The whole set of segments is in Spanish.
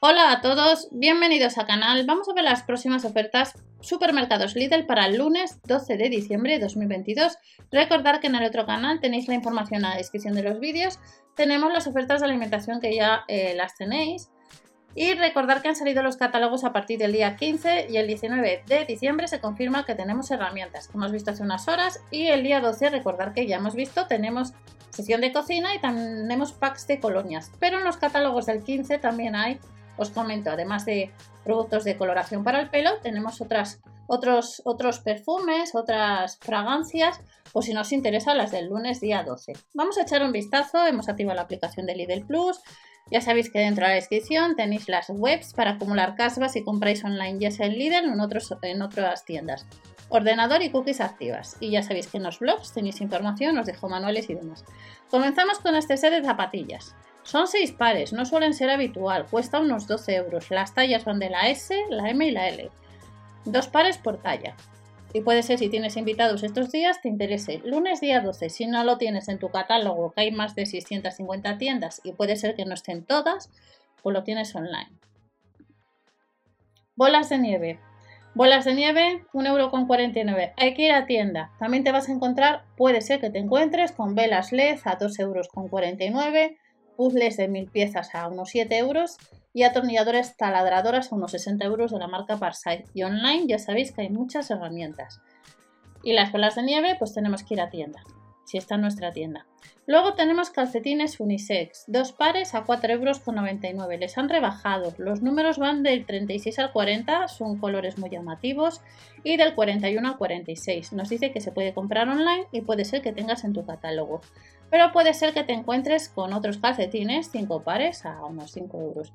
Hola a todos, bienvenidos al canal. Vamos a ver las próximas ofertas Supermercados Lidl para el lunes 12 de diciembre de 2022. Recordad que en el otro canal tenéis la información en la descripción de los vídeos. Tenemos las ofertas de alimentación que ya eh, las tenéis. Y recordar que han salido los catálogos a partir del día 15 y el 19 de diciembre se confirma que tenemos herramientas que hemos visto hace unas horas y el día 12 recordar que ya hemos visto tenemos sesión de cocina y tenemos packs de colonias. Pero en los catálogos del 15 también hay os comento, además de productos de coloración para el pelo, tenemos otros, otros perfumes, otras fragancias, o si nos interesa las del lunes día 12. Vamos a echar un vistazo, hemos activado la aplicación de Lidl Plus, ya sabéis que dentro de la descripción tenéis las webs para acumular casvas si compráis online ya sea en Lidl o en, en otras tiendas. Ordenador y cookies activas. Y ya sabéis que en los blogs tenéis información, os dejo manuales y demás. Comenzamos con este set de zapatillas. Son seis pares, no suelen ser habitual, cuesta unos 12 euros. Las tallas van de la S, la M y la L. Dos pares por talla. Y puede ser si tienes invitados estos días, te interese. Lunes día 12, si no lo tienes en tu catálogo, que hay más de 650 tiendas y puede ser que no estén todas, pues lo tienes online. Bolas de nieve. Bolas de nieve, 1,49€. Hay que ir a tienda. También te vas a encontrar, puede ser que te encuentres con velas LED a 2,49€, puzzles de mil piezas a unos 7 euros y atornilladores taladradoras a unos 60 euros de la marca Parsite. Y online ya sabéis que hay muchas herramientas. Y las bolas de nieve, pues tenemos que ir a tienda, si está en nuestra tienda. Luego tenemos calcetines unisex, dos pares a 4,99 euros. Les han rebajado. Los números van del 36 al 40, son colores muy llamativos, y del 41 al 46. Nos dice que se puede comprar online y puede ser que tengas en tu catálogo pero puede ser que te encuentres con otros calcetines, 5 pares a unos 5 euros.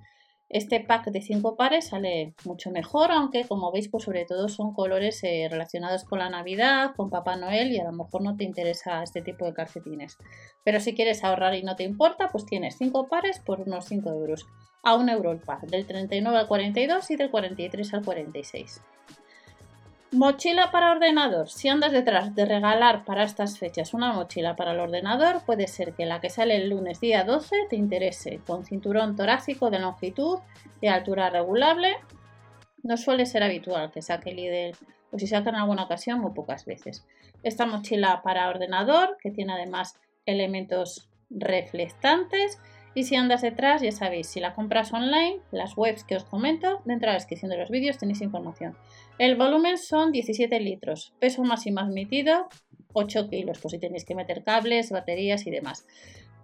Este pack de 5 pares sale mucho mejor, aunque como veis, pues sobre todo son colores eh, relacionados con la Navidad, con Papá Noel y a lo mejor no te interesa este tipo de calcetines. Pero si quieres ahorrar y no te importa, pues tienes 5 pares por unos 5 euros, a 1 euro el par, del 39 al 42 y del 43 al 46. Mochila para ordenador. Si andas detrás de regalar para estas fechas una mochila para el ordenador, puede ser que la que sale el lunes día 12 te interese, con cinturón torácico de longitud y altura regulable. No suele ser habitual que saque Lidl o si saca en alguna ocasión muy pocas veces. Esta mochila para ordenador, que tiene además elementos reflectantes, y si andas detrás, ya sabéis, si la compras online, las webs que os comento, dentro de la descripción de los vídeos tenéis información. El volumen son 17 litros, peso máximo admitido 8 kilos, por si tenéis que meter cables, baterías y demás.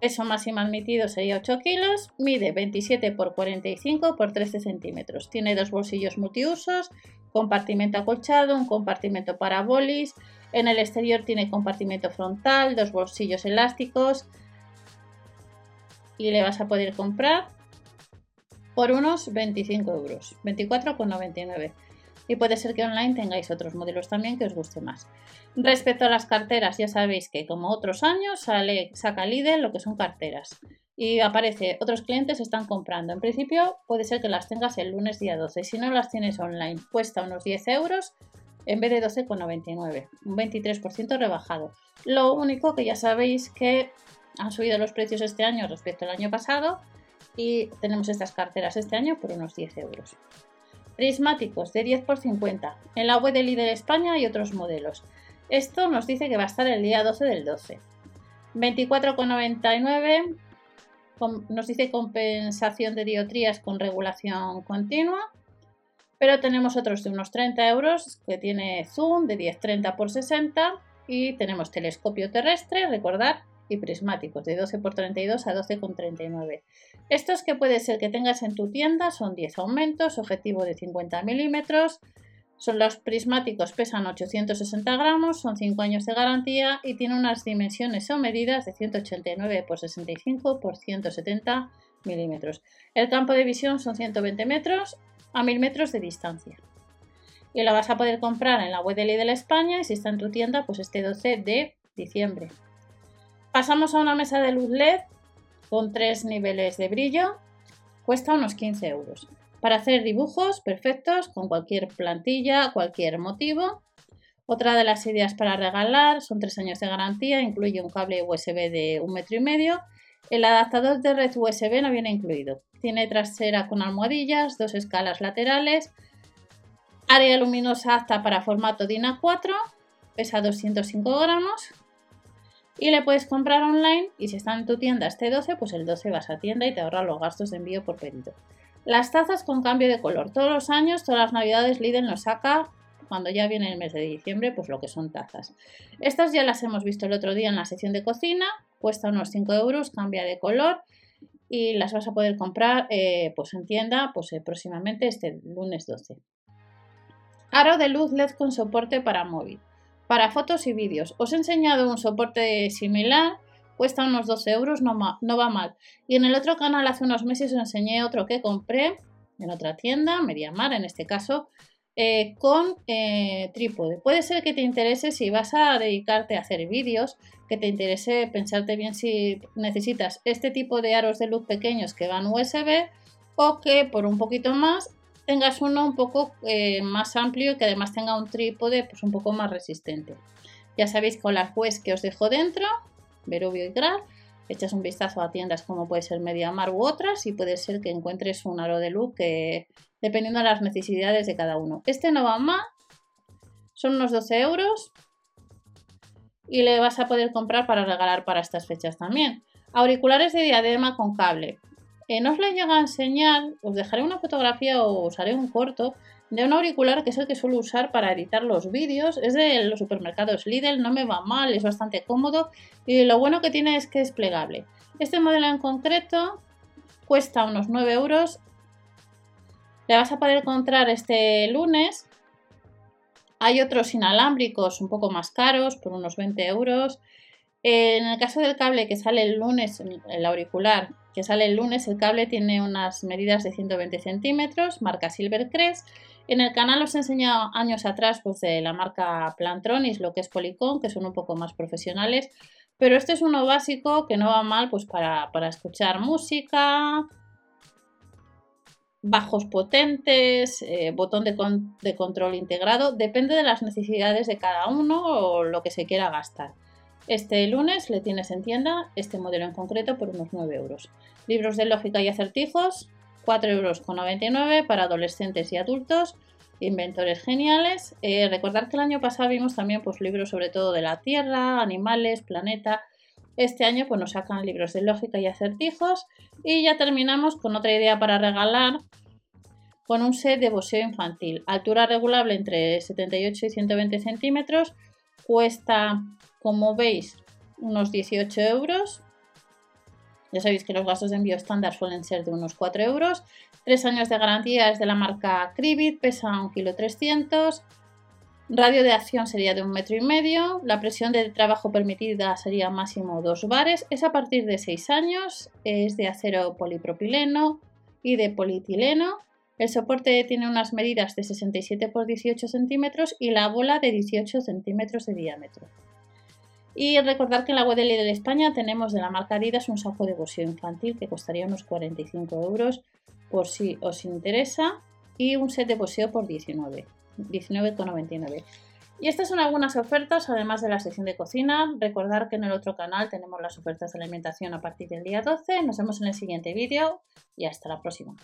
Peso máximo admitido sería 8 kilos, mide 27 x 45 x 13 centímetros. Tiene dos bolsillos multiusos, compartimento acolchado, un compartimento para bolis. En el exterior tiene compartimento frontal, dos bolsillos elásticos, y le vas a poder comprar por unos 25 euros, 24,99. Y puede ser que online tengáis otros modelos también que os guste más. Respecto a las carteras, ya sabéis que como otros años sale, saca Lidl lo que son carteras. Y aparece, otros clientes están comprando. En principio puede ser que las tengas el lunes día 12. Si no las tienes online, cuesta unos 10 euros en vez de 12,99. Un 23% rebajado. Lo único que ya sabéis que han subido los precios este año respecto al año pasado y tenemos estas carteras este año por unos 10 euros. Prismáticos de 10 por 50. En la web de Líder España hay otros modelos. Esto nos dice que va a estar el día 12 del 12. 24,99 nos dice compensación de diotrías con regulación continua. Pero tenemos otros de unos 30 euros que tiene zoom de 10-30 por 60 y tenemos telescopio terrestre, recordar, y prismáticos de 12 x 32 a 12,39. Estos que puede ser que tengas en tu tienda son 10 aumentos, objetivo de 50 milímetros. Son los prismáticos, pesan 860 gramos, son 5 años de garantía y tienen unas dimensiones o medidas de 189 x 65 x 170 milímetros. El campo de visión son 120 metros a 1000 metros de distancia. Y la vas a poder comprar en la web de Lidl España y si está en tu tienda, pues este 12 de diciembre. Pasamos a una mesa de luz LED con tres niveles de brillo. Cuesta unos 15 euros. Para hacer dibujos perfectos con cualquier plantilla, cualquier motivo. Otra de las ideas para regalar son tres años de garantía, incluye un cable USB de un metro y medio El adaptador de red USB no viene incluido. Tiene trasera con almohadillas, dos escalas laterales, área luminosa apta para formato DIN A4, pesa 205 gramos y le puedes comprar online y si está en tu tienda este 12, pues el 12 vas a tienda y te ahorra los gastos de envío por pedido. Las tazas con cambio de color. Todos los años, todas las navidades, Lidl nos saca, cuando ya viene el mes de diciembre, pues lo que son tazas. Estas ya las hemos visto el otro día en la sección de cocina, cuesta unos 5 euros, cambia de color y las vas a poder comprar eh, pues en tienda pues, eh, próximamente este lunes 12. Aro de luz LED con soporte para móvil. Para fotos y vídeos. Os he enseñado un soporte similar cuesta unos 12 euros, no, va mal. Y en el otro canal hace unos meses os enseñé otro que compré en otra tienda, Mediamar en este caso, eh, con eh, trípode. Puede ser que te interese si vas a dedicarte a hacer vídeos, que te interese pensarte bien si necesitas este tipo de aros de luz pequeños que van USB o que por un poquito más tengas uno un poco eh, más amplio y que además tenga un trípode pues un poco más resistente. Ya sabéis con las webs que os dejo dentro Verubio y Gral. Echas un vistazo a tiendas como puede ser Mediamar u otras y puede ser que encuentres un aro de luz que dependiendo de las necesidades de cada uno. Este no va más, son unos 12 euros y le vas a poder comprar para regalar para estas fechas también. Auriculares de diadema con cable. Eh, no os le llega a enseñar, os dejaré una fotografía o os haré un corto de un auricular que es el que suelo usar para editar los vídeos. Es de los supermercados Lidl, no me va mal, es bastante cómodo y lo bueno que tiene es que es plegable. Este modelo en concreto cuesta unos 9 euros. Le vas a poder encontrar este lunes. Hay otros inalámbricos un poco más caros, por unos 20 euros. En el caso del cable que sale el lunes, el auricular que sale el lunes, el cable tiene unas medidas de 120 centímetros, marca Silvercrest en el canal os he enseñado años atrás pues, de la marca Plantronis, lo que es Polycon, que son un poco más profesionales, pero este es uno básico que no va mal pues, para, escuchar música, bajos potentes, eh, botón de, de, control integrado, depende de las necesidades de cada uno o lo que se quiera gastar. Este lunes le tienes en tienda este modelo en concreto por unos 9 euros. Libros de lógica y acertijos, 4,99 euros para adolescentes y adultos. Inventores geniales. Eh, recordar que el año pasado vimos también pues, libros sobre todo de la Tierra, animales, planeta. Este año pues, nos sacan libros de lógica y acertijos. Y ya terminamos con otra idea para regalar con un set de boxeo infantil. Altura regulable entre 78 y 120 centímetros. Cuesta, como veis, unos 18 euros. Ya sabéis que los gastos de envío estándar suelen ser de unos 4 euros. 3 años de garantía es de la marca Cribit, pesa 1,3 kg. Radio de acción sería de un metro y medio. La presión de trabajo permitida sería máximo 2 bares. Es a partir de 6 años. Es de acero polipropileno y de polietileno. El soporte tiene unas medidas de 67 x 18 centímetros y la bola de 18 centímetros de diámetro. Y recordar que en la web de Lidl España tenemos de la marca Adidas un saco de boxeo infantil que costaría unos 45 euros por si os interesa y un set de boxeo por 19, 19,99. Y estas son algunas ofertas, además de la sección de cocina. Recordar que en el otro canal tenemos las ofertas de alimentación a partir del día 12. Nos vemos en el siguiente vídeo y hasta la próxima.